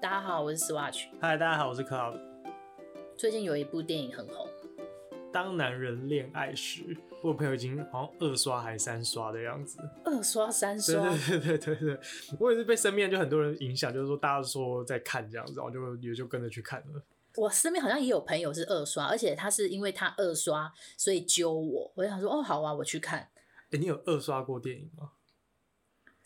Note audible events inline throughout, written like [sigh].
大家好，我是 Swatch。嗨，大家好，我是 Cloud。最近有一部电影很红，《当男人恋爱时》，我朋友已经好像二刷还三刷的样子。二刷三刷，对对对对对，我也是被身边就很多人影响，就是说大家说在看这样子，然后就也就跟着去看了。我身边好像也有朋友是二刷，而且他是因为他二刷，所以揪我，我就想说哦，好啊，我去看。哎、欸，你有二刷过电影吗？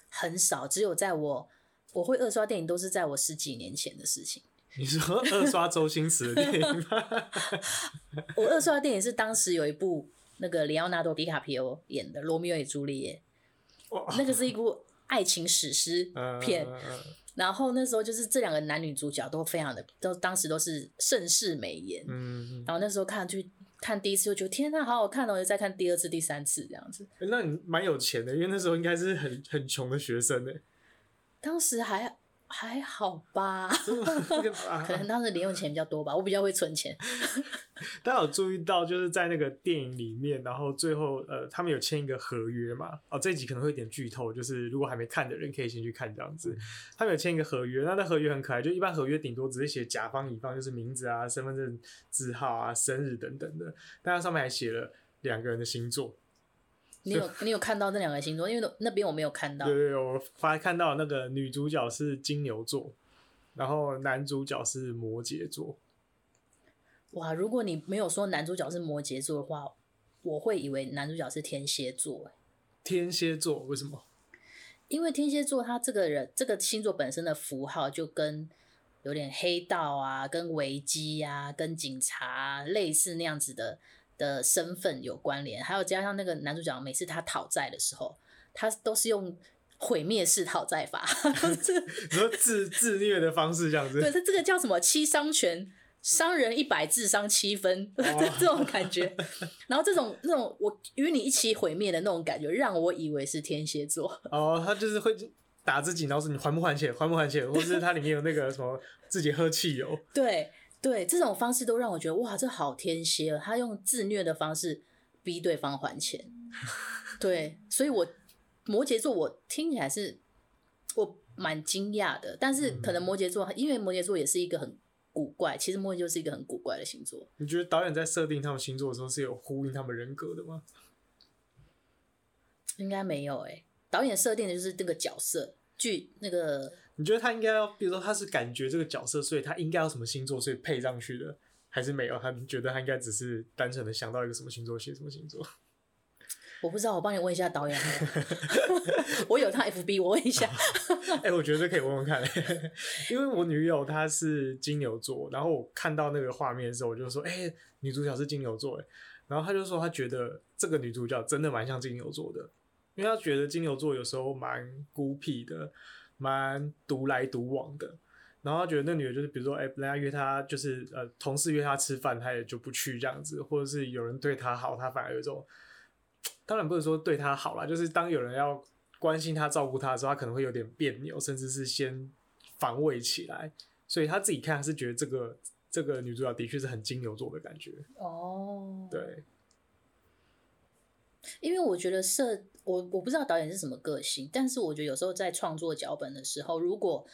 很少，只有在我。我会二刷电影都是在我十几年前的事情。[laughs] 你说二刷周星驰的电影吗？[laughs] 我二刷的电影是当时有一部那个里奥纳多·迪卡皮欧演的《罗密欧与朱丽叶》，那个是一部爱情史诗片。然后那时候就是这两个男女主角都非常的，都当时都是盛世美颜。嗯。然后那时候看去看第一次就觉得天呐，好好看哦！就再看第二次、第三次这样子。那你蛮有钱的，因为那时候应该是很很穷的学生呢。当时还还好吧，[laughs] 可能当时零用钱比较多吧，我比较会存钱。[laughs] 大家有注意到，就是在那个电影里面，然后最后呃，他们有签一个合约嘛？哦，这一集可能会有点剧透，就是如果还没看的人可以先去看这样子。他们有签一个合约，那那合约很可爱，就一般合约顶多只是写甲方乙方，就是名字啊、身份证字号啊、生日等等的，但它上面还写了两个人的星座。你有 [laughs] 你有看到那两个星座？因为那边我没有看到。对对对，我发看到那个女主角是金牛座，然后男主角是摩羯座。哇，如果你没有说男主角是摩羯座的话，我会以为男主角是天蝎座。天蝎座为什么？因为天蝎座他这个人这个星座本身的符号就跟有点黑道啊、跟危机啊、跟警察啊，类似那样子的。的身份有关联，还有加上那个男主角，每次他讨债的时候，他都是用毁灭式讨债法，[laughs] 你说自自虐的方式这样子。对，他这个叫什么七伤拳，伤人一百，智商七分，哦、这种感觉。然后这种那种我与你一起毁灭的那种感觉，让我以为是天蝎座。哦，他就是会打自己，然后是你还不还钱，还不还钱，或是他里面有那个什么自己喝汽油。对。对，这种方式都让我觉得哇，这好天蝎，他用自虐的方式逼对方还钱。对，所以我摩羯座我听起来是我蛮惊讶的，但是可能摩羯座，因为摩羯座也是一个很古怪，其实摩羯座是一个很古怪的星座。你觉得导演在设定他们星座的时候是有呼应他们人格的吗？应该没有诶、欸，导演设定的就是这个角色。剧那个，你觉得他应该要，比如说他是感觉这个角色，所以他应该要什么星座，所以配上去的，还是没有？他觉得他应该只是单纯的想到一个什么星座写什么星座？[laughs] 我不知道，我帮你问一下导演。[laughs] 我有他 FB，我问一下。哎、欸，我觉得可以问问看，[laughs] 因为我女友她是金牛座，然后我看到那个画面的时候，我就说，哎、欸，女主角是金牛座，哎，然后她就说她觉得这个女主角真的蛮像金牛座的。因为他觉得金牛座有时候蛮孤僻的，蛮独来独往的。然后他觉得那女的，就是比如说，哎，人家约他，就是呃，同事约他吃饭，他也就不去这样子，或者是有人对他好，他反而有一种，当然不是说对他好啦，就是当有人要关心他、照顾他的时候，他可能会有点别扭，甚至是先防卫起来。所以他自己看，他是觉得这个这个女主角的确是很金牛座的感觉。哦，对。因为我觉得设我我不知道导演是什么个性，但是我觉得有时候在创作脚本的时候，如果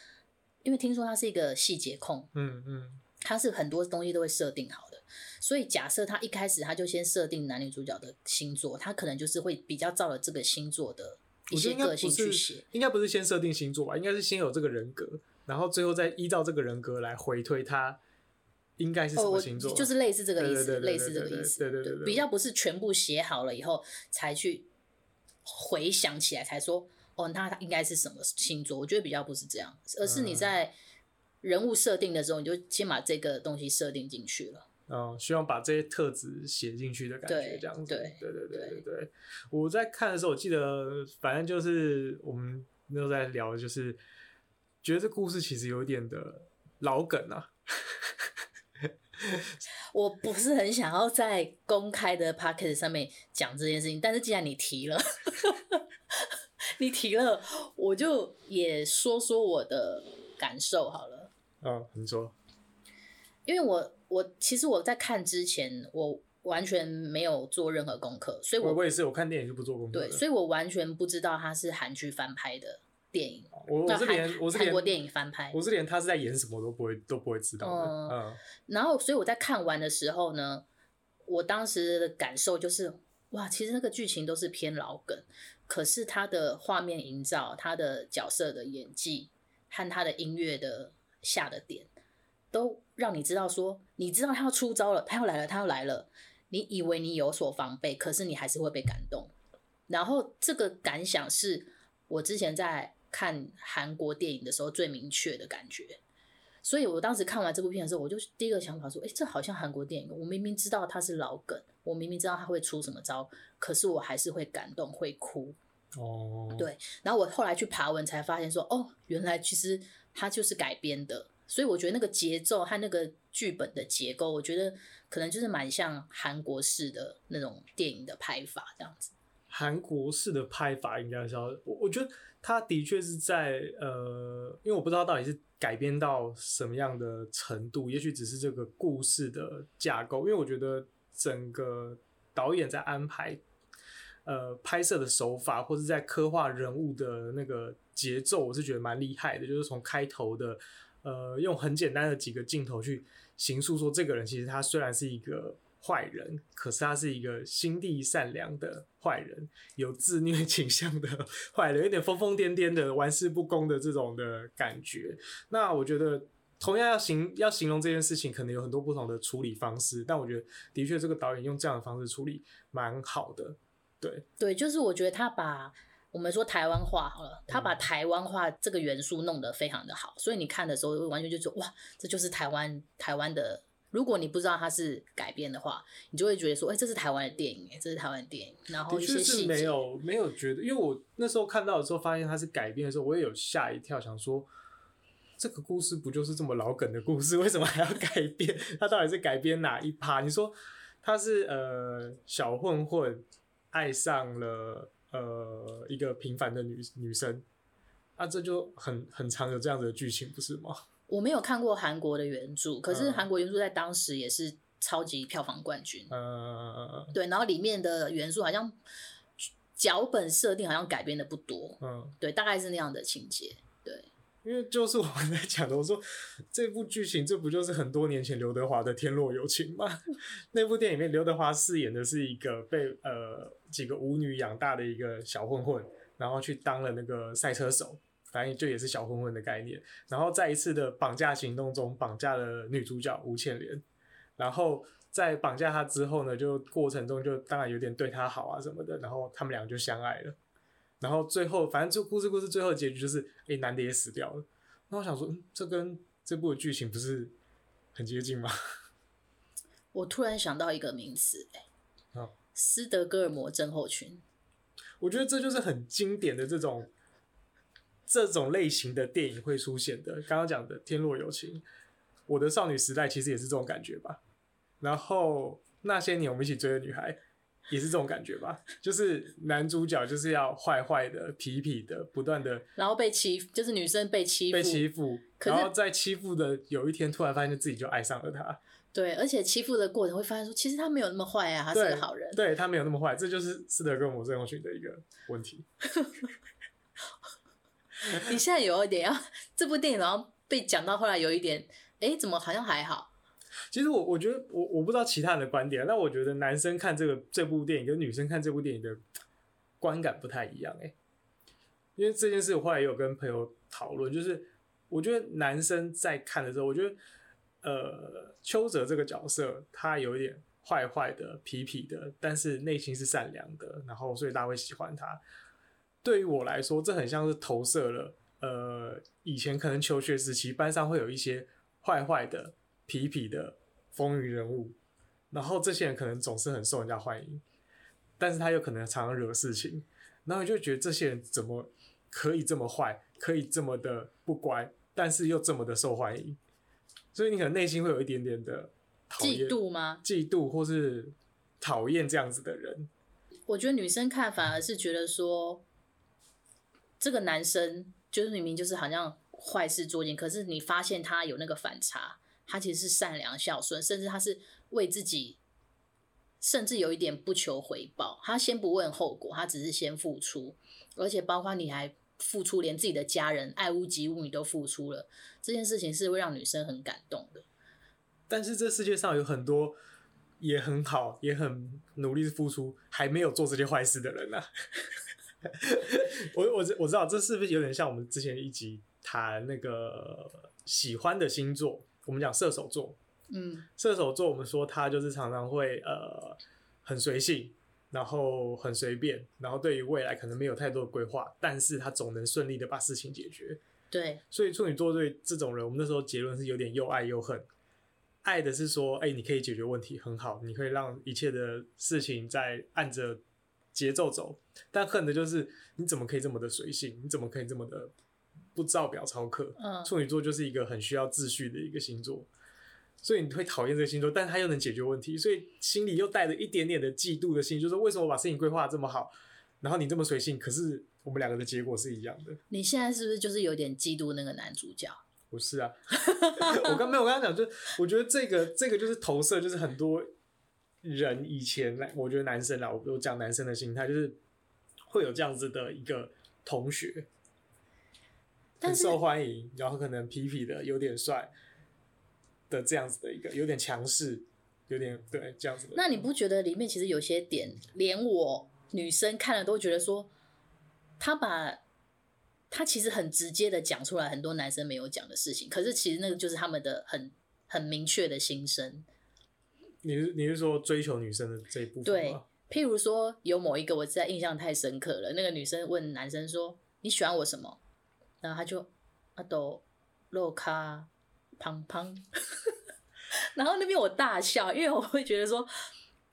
因为听说他是一个细节控，嗯嗯，他是很多东西都会设定好的，所以假设他一开始他就先设定男女主角的星座，他可能就是会比较照了这个星座的一些个性去写，应该不是先设定星座吧？应该是先有这个人格，然后最后再依照这个人格来回推他。应该是什么星座？哦，就是类似这个意思，类似这个意思。对对对，比较不是全部写好了以后才去回想起来才说哦，那他应该是什么星座？我觉得比较不是这样，而是你在人物设定的时候，你就先把这个东西设定进去了。嗯，希望把这些特质写进去的感觉，这样子。对对对对对对。我在看的时候，我记得反正就是我们那时候在聊，就是觉得这故事其实有点的老梗啊。[laughs] 我不是很想要在公开的 p o c k e t 上面讲这件事情，但是既然你提了，[laughs] 你提了，我就也说说我的感受好了。嗯，你说。因为我我其实我在看之前，我完全没有做任何功课，所以我我也是，我看电影就不做功课。对，所以我完全不知道它是韩剧翻拍的。电影。我我是连我是连韩国电影翻拍，我是连他是在演什么都不会都不会知道的。嗯，嗯然后所以我在看完的时候呢，我当时的感受就是，哇，其实那个剧情都是偏老梗，可是他的画面营造、他的角色的演技和他的音乐的下的点，都让你知道说，你知道他要出招了，他要来了，他要来了。你以为你有所防备，可是你还是会被感动。然后这个感想是我之前在看韩国电影的时候最明确的感觉。所以我当时看完这部片的时候，我就第一个想法说：“诶，这好像韩国电影。我明明知道它是老梗，我明明知道它会出什么招，可是我还是会感动，会哭。”哦，对。然后我后来去爬文才发现说：“哦，原来其实它就是改编的。”所以我觉得那个节奏和那个剧本的结构，我觉得可能就是蛮像韩国式的那种电影的拍法这样子。韩国式的拍法应该是要，我我觉得他的确是在呃，因为我不知道到底是改编到什么样的程度，也许只是这个故事的架构。因为我觉得整个导演在安排呃拍摄的手法，或是在刻画人物的那个节奏，我是觉得蛮厉害的。就是从开头的。呃，用很简单的几个镜头去形塑说，这个人其实他虽然是一个坏人，可是他是一个心地善良的坏人，有自虐倾向的坏人，有点疯疯癫癫的、玩世不恭的这种的感觉。那我觉得，同样要形要形容这件事情，可能有很多不同的处理方式，但我觉得的确这个导演用这样的方式处理蛮好的。对，对，就是我觉得他把。我们说台湾话好了，他把台湾话这个元素弄得非常的好，所以你看的时候完全就说哇，这就是台湾台湾的。如果你不知道它是改编的话，你就会觉得说，哎，这是台湾的电影，哎，这是台湾电影。然后一些细节是没有没有觉得，因为我那时候看到的时候，发现它是改编的时候，我也有吓一跳，想说这个故事不就是这么老梗的故事，[laughs] 为什么还要改编？它到底是改编哪一趴？你说他是呃小混混爱上了。呃，一个平凡的女女生，啊，这就很很常有这样子的剧情，不是吗？我没有看过韩国的原著，可是韩国原著在当时也是超级票房冠军。嗯，对，然后里面的元素好像脚本设定好像改编的不多。嗯，对，大概是那样的情节。对因为就是我们在讲的，我说这部剧情，这不就是很多年前刘德华的《天若有情》吗？[laughs] 那部电影里面，刘德华饰演的是一个被呃几个舞女养大的一个小混混，然后去当了那个赛车手，反正就也是小混混的概念。然后在一次的绑架行动中，绑架了女主角吴倩莲。然后在绑架她之后呢，就过程中就当然有点对她好啊什么的，然后他们俩就相爱了。然后最后，反正就故事故事最后结局就是，哎，男的也死掉了。那我想说，嗯，这跟这部的剧情不是很接近吗？[laughs] 我突然想到一个名词，哎，好，斯德哥尔摩症候群。我觉得这就是很经典的这种这种类型的电影会出现的。刚刚讲的《天若有情》，我的少女时代其实也是这种感觉吧。然后那些年我们一起追的女孩。也是这种感觉吧，就是男主角就是要坏坏的、痞痞的，不断的，然后被欺，就是女生被欺负，被欺负，然后在欺负的有一天，突然发现自己就爱上了他。对，而且欺负的过程会发现说，其实他没有那么坏啊，他是个好人。对，对他没有那么坏，这就是斯德哥尔摩症候群的一个问题。[laughs] [laughs] [laughs] 你现在有一点要这部电影，然后被讲到后来有一点，哎，怎么好像还好？其实我我觉得我我不知道其他人的观点，但我觉得男生看这个这部电影跟女生看这部电影的观感不太一样哎，因为这件事我后来也有跟朋友讨论，就是我觉得男生在看的时候，我觉得呃邱泽这个角色他有一点坏坏的、痞痞的，但是内心是善良的，然后所以大家会喜欢他。对于我来说，这很像是投射了呃以前可能求学时期班上会有一些坏坏的。痞痞的风云人物，然后这些人可能总是很受人家欢迎，但是他有可能常常惹事情，然后你就觉得这些人怎么可以这么坏，可以这么的不乖，但是又这么的受欢迎，所以你可能内心会有一点点的嫉妒吗？嫉妒或是讨厌这样子的人。我觉得女生看反而是觉得说，这个男生就是明明就是好像坏事做尽，可是你发现他有那个反差。他其实是善良孝顺，甚至他是为自己，甚至有一点不求回报。他先不问后果，他只是先付出，而且包括你还付出，连自己的家人、爱屋及乌你都付出了，这件事情是会让女生很感动的。但是这世界上有很多也很好、也很努力付出，还没有做这些坏事的人呢、啊。[laughs] 我我我知道这是不是有点像我们之前一集谈那个喜欢的星座？我们讲射手座，嗯，射手座，我们说他就是常常会呃很随性，然后很随便，然后对于未来可能没有太多的规划，但是他总能顺利的把事情解决。对，所以处女座对这种人，我们那时候结论是有点又爱又恨。爱的是说，哎、欸，你可以解决问题，很好，你可以让一切的事情在按着节奏走。但恨的就是，你怎么可以这么的随性？你怎么可以这么的不照表操课？嗯，处女座就是一个很需要秩序的一个星座，所以你会讨厌这个星座，但他又能解决问题，所以心里又带着一点点的嫉妒的心，就是为什么我把事情规划这么好，然后你这么随性，可是我们两个的结果是一样的。[laughs] 你现在是不是就是有点嫉妒那个男主角？不是啊，我刚没有我刚刚讲，就我觉得这个这个就是投射，就是很多人以前来，我觉得男生啦，我我讲男生的心态，就是会有这样子的一个同学，很受欢迎，然后可能皮皮的，有点帅的这样子的一个，有点强势，有点对这样子的。那你不觉得里面其实有些点，连我女生看了都觉得说，他把。他其实很直接的讲出来很多男生没有讲的事情，可是其实那个就是他们的很很明确的心声。你是你是说追求女生的这一部分？对，譬如说有某一个我实在印象太深刻了，那个女生问男生说：“你喜欢我什么？”然后他就阿斗肉卡胖胖，[laughs] 然后那边我大笑，因为我会觉得说，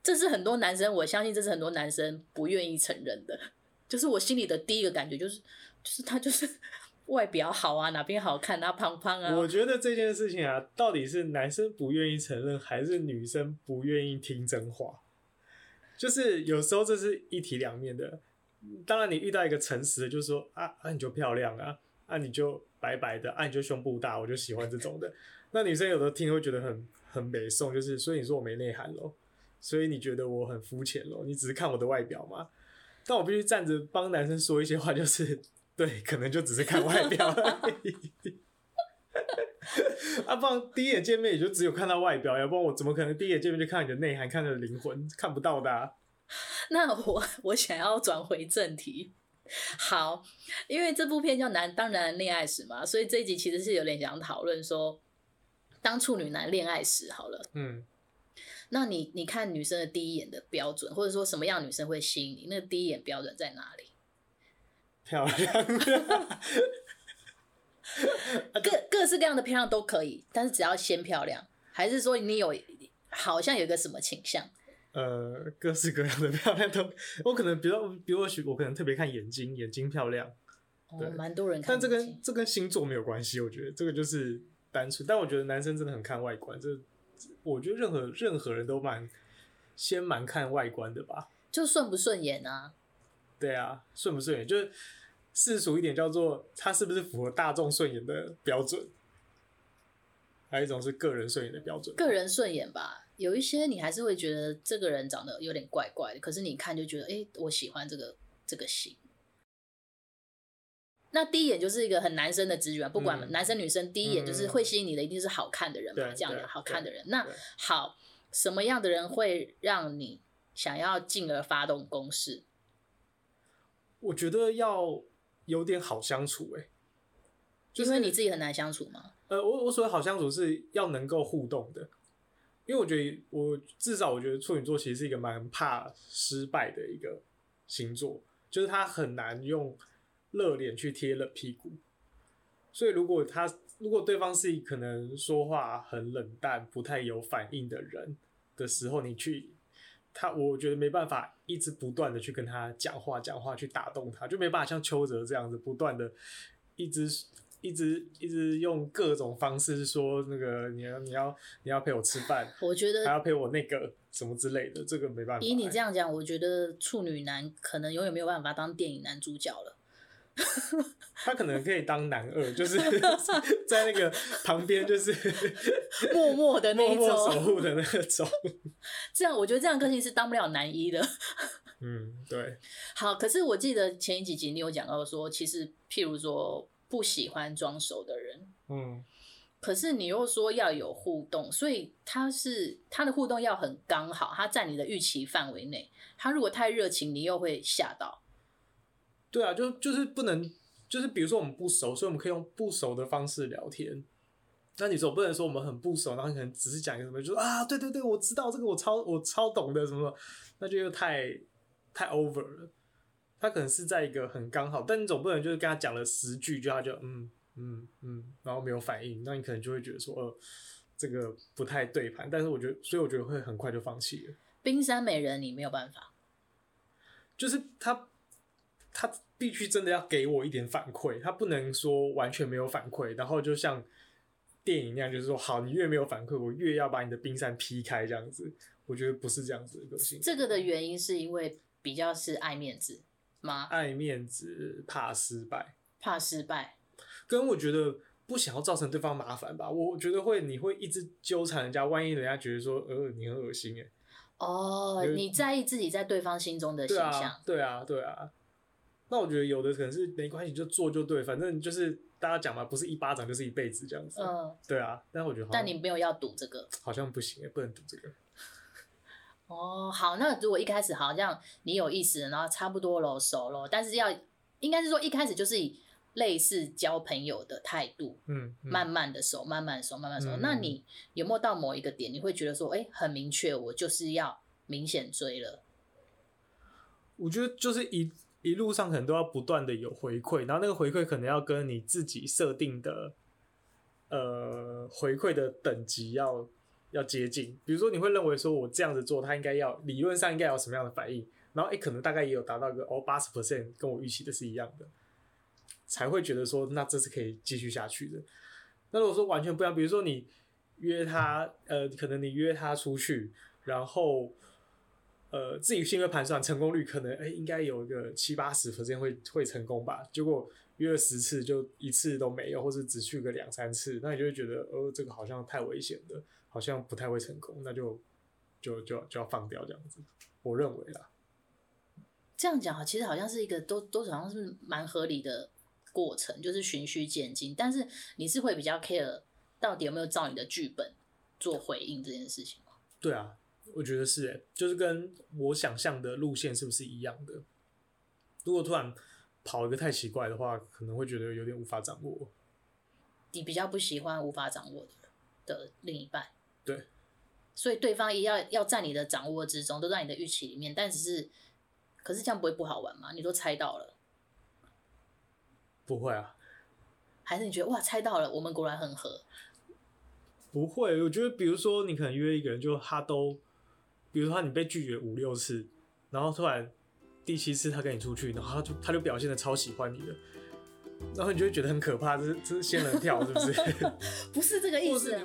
这是很多男生，我相信这是很多男生不愿意承认的，[laughs] 就是我心里的第一个感觉就是。就是他就是外表好啊，[laughs] 哪边好看啊，胖胖啊。我觉得这件事情啊，到底是男生不愿意承认，还是女生不愿意听真话？就是有时候这是一体两面的。当然，你遇到一个诚实的，就是说啊啊，你就漂亮啊，啊你就白白的，啊你就胸部大，我就喜欢这种的。那女生有的听会觉得很很美颂，就是所以你说我没内涵喽，所以你觉得我很肤浅喽？你只是看我的外表吗？但我必须站着帮男生说一些话，就是。对，可能就只是看外表而已。[laughs] 啊，不然第一眼见面也就只有看到外表，要不然我怎么可能第一眼见面就看你的内涵、看你的灵魂？看不到的啊。[laughs] 那我 [laughs] 我想要转回正题。好，因为这部片叫《男当然恋爱史》嘛，所以这一集其实是有点想讨论说，当处女男恋爱史好了。嗯。那你你看女生的第一眼的标准，或者说什么样女生会吸引你？那个第一眼标准在哪里？漂亮的，各各式各样的漂亮都可以，但是只要先漂亮，还是说你有好像有个什么倾向？呃，各式各样的漂亮都，[laughs] 我可能比较比我许，我可能特别看眼睛，眼睛漂亮，对，蛮、哦、多人看。但这跟这跟星座没有关系，我觉得这个就是单纯。但我觉得男生真的很看外观，这我觉得任何任何人都蛮先蛮看外观的吧，就顺不顺眼啊？对啊，顺不顺眼就是。世俗一点叫做他是不是符合大众顺眼的标准，还有一种是个人顺眼的标准。个人顺眼吧，有一些你还是会觉得这个人长得有点怪怪的，可是你看就觉得，哎、欸，我喜欢这个这个型。那第一眼就是一个很男生的直觉，不管男生女生，第一眼就是会吸引你的一定是好看的人嘛，这样的好看的人。那好，什么样的人会让你想要进而发动攻势？我觉得要。有点好相处诶、欸，就是你自己很难相处吗？呃，我我所谓好相处是要能够互动的，因为我觉得我至少我觉得处女座其实是一个蛮怕失败的一个星座，就是他很难用热脸去贴冷屁股，所以如果他如果对方是可能说话很冷淡、不太有反应的人的时候，你去。他我觉得没办法一直不断的去跟他讲话讲话去打动他，就没办法像邱泽这样子不断的一直一直一直用各种方式说那个你要你要你要陪我吃饭，我觉得还要陪我那个什么之类的，这个没办法。以你这样讲，我觉得处女男可能永远没有办法当电影男主角了。[laughs] 他可能可以当男二，就是 [laughs] 在那个旁边，就是 [laughs] 默默的那一种，默默守护的那种。这样，我觉得这样个性是当不了男一的。嗯，对。好，可是我记得前几集你有讲到说，其实譬如说不喜欢装熟的人，嗯，可是你又说要有互动，所以他是他的互动要很刚好，他在你的预期范围内。他如果太热情，你又会吓到。对啊，就就是不能，就是比如说我们不熟，所以我们可以用不熟的方式聊天。那你总不能说我们很不熟，然后可能只是讲一个什么，就说啊，对对对，我知道这个，我超我超懂的什么什么，那就又太太 over 了。他可能是在一个很刚好，但你总不能就是跟他讲了十句，就他就嗯嗯嗯，然后没有反应，那你可能就会觉得说，呃，这个不太对盘。但是我觉得，所以我觉得会很快就放弃了。冰山美人，你没有办法，就是他他必须真的要给我一点反馈，他不能说完全没有反馈，然后就像。电影那样就是说，好，你越没有反馈，我越要把你的冰山劈开，这样子，我觉得不是这样子的个性。这个的原因是因为比较是爱面子吗？爱面子，怕失败，怕失败，跟我觉得不想要造成对方麻烦吧。我觉得会，你会一直纠缠人家，万一人家觉得说，呃，你很恶心，哎，哦，你在意自己在对方心中的形象，对啊，对啊，对啊。那我觉得有的可能是没关系，就做就对，反正就是。大家讲嘛，不是一巴掌就是一辈子这样子。嗯，对啊，但我觉得，但你没有要赌这个，好像不行，不能赌这个。[laughs] 哦，好，那如果一开始好像你有意思，然后差不多了，熟了，但是要应该是说一开始就是以类似交朋友的态度，嗯，嗯，慢慢的熟，慢慢熟，慢慢熟。嗯，那你有没有到某一个点，你会觉得说，哎，很明确，我就是要明显追了？我觉得就是一。一路上可能都要不断的有回馈，然后那个回馈可能要跟你自己设定的，呃，回馈的等级要要接近。比如说，你会认为说我这样子做，他应该要理论上应该有什么样的反应，然后诶、可能大概也有达到一个哦八十 percent 跟我预期的是一样的，才会觉得说那这是可以继续下去的。那如果说完全不一样，比如说你约他，呃，可能你约他出去，然后。呃，自己心里盘算成功率可能，哎、欸，应该有一个七八十 percent 会会成功吧。结果约了十次，就一次都没有，或者只去个两三次，那你就会觉得，呃，这个好像太危险了，好像不太会成功，那就就就就要放掉这样子。我认为啦，这样讲哈，其实好像是一个都都好像是蛮合理的过程，就是循序渐进。但是你是会比较 care 到底有没有照你的剧本做回应这件事情吗？对啊。我觉得是诶，就是跟我想象的路线是不是一样的？如果突然跑一个太奇怪的话，可能会觉得有点无法掌握。你比较不喜欢无法掌握的的另一半，对，所以对方也要要在你的掌握之中，都在你的预期里面，但只是，可是这样不会不好玩吗？你都猜到了，不会啊？还是你觉得哇，猜到了，我们果然很合？不会，我觉得比如说你可能约一个人，就他都。比如说，你被拒绝五六次，然后突然第七次他跟你出去，然后他就他就表现得超喜欢你的，然后你就会觉得很可怕，这是这是仙人跳，是不是？[laughs] 不是这个意思。